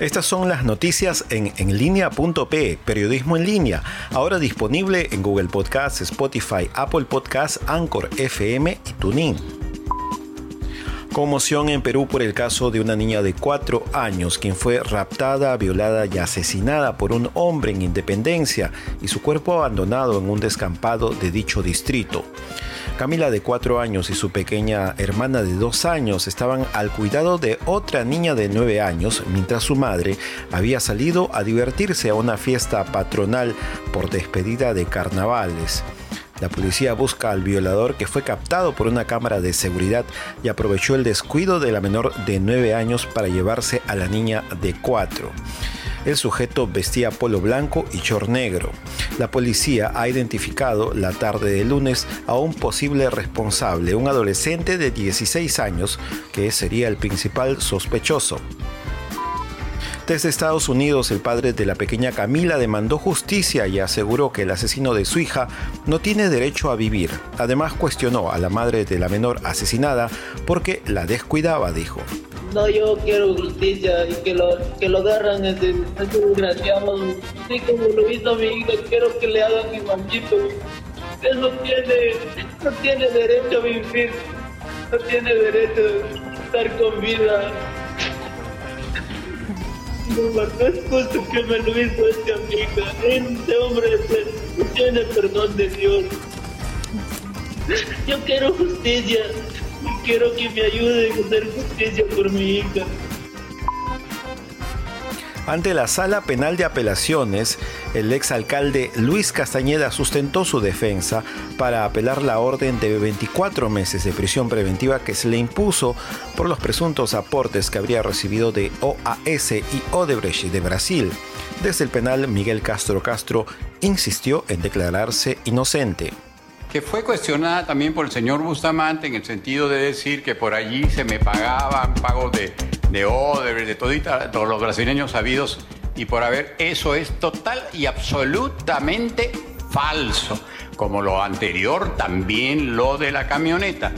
Estas son las noticias en enlinea.pe, periodismo en línea, ahora disponible en Google Podcasts, Spotify, Apple Podcasts, Anchor FM y TuneIn. Conmoción en Perú por el caso de una niña de 4 años quien fue raptada, violada y asesinada por un hombre en Independencia y su cuerpo abandonado en un descampado de dicho distrito. Camila de 4 años y su pequeña hermana de 2 años estaban al cuidado de otra niña de 9 años mientras su madre había salido a divertirse a una fiesta patronal por despedida de carnavales. La policía busca al violador que fue captado por una cámara de seguridad y aprovechó el descuido de la menor de 9 años para llevarse a la niña de 4. El sujeto vestía polo blanco y chor negro. La policía ha identificado la tarde de lunes a un posible responsable, un adolescente de 16 años, que sería el principal sospechoso. Desde Estados Unidos, el padre de la pequeña Camila demandó justicia y aseguró que el asesino de su hija no tiene derecho a vivir. Además, cuestionó a la madre de la menor asesinada porque la descuidaba, dijo. No, yo quiero justicia y que lo, que lo agarran desgraciado. Así como lo hizo mi hija, quiero que le hagan igualito. Él no tiene, no tiene derecho a vivir, no tiene derecho a estar con vida. No, no es justo que me lo hizo este amiga. Este hombre tiene perdón de Dios. Yo quiero justicia quiero que me ayuden a hacer justicia por mi hija. Ante la Sala Penal de Apelaciones, el exalcalde Luis Castañeda sustentó su defensa para apelar la orden de 24 meses de prisión preventiva que se le impuso por los presuntos aportes que habría recibido de OAS y Odebrecht de Brasil. Desde el penal, Miguel Castro Castro insistió en declararse inocente que fue cuestionada también por el señor Bustamante en el sentido de decir que por allí se me pagaban pagos de, de Oder, de todos los brasileños sabidos y por haber, eso es total y absolutamente falso, como lo anterior también lo de la camioneta.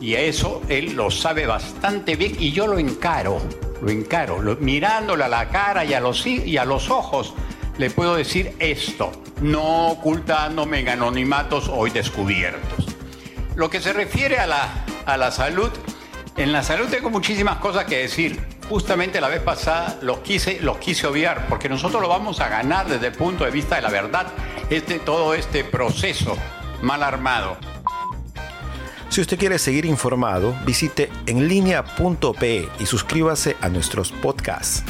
Y eso él lo sabe bastante bien y yo lo encaro, lo encaro, mirándole a la cara y a los, y a los ojos, le puedo decir esto no ocultándome en anonimatos hoy descubiertos. Lo que se refiere a la, a la salud, en la salud tengo muchísimas cosas que decir. Justamente la vez pasada los quise, los quise obviar, porque nosotros lo vamos a ganar desde el punto de vista de la verdad, este, todo este proceso mal armado. Si usted quiere seguir informado, visite enlinea.pe y suscríbase a nuestros podcasts.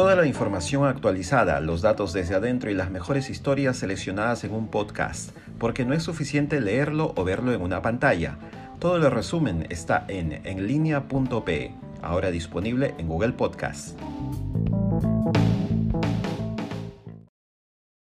Toda la información actualizada, los datos desde adentro y las mejores historias seleccionadas en un podcast, porque no es suficiente leerlo o verlo en una pantalla. Todo el resumen está en enlinea.pe, ahora disponible en Google Podcasts.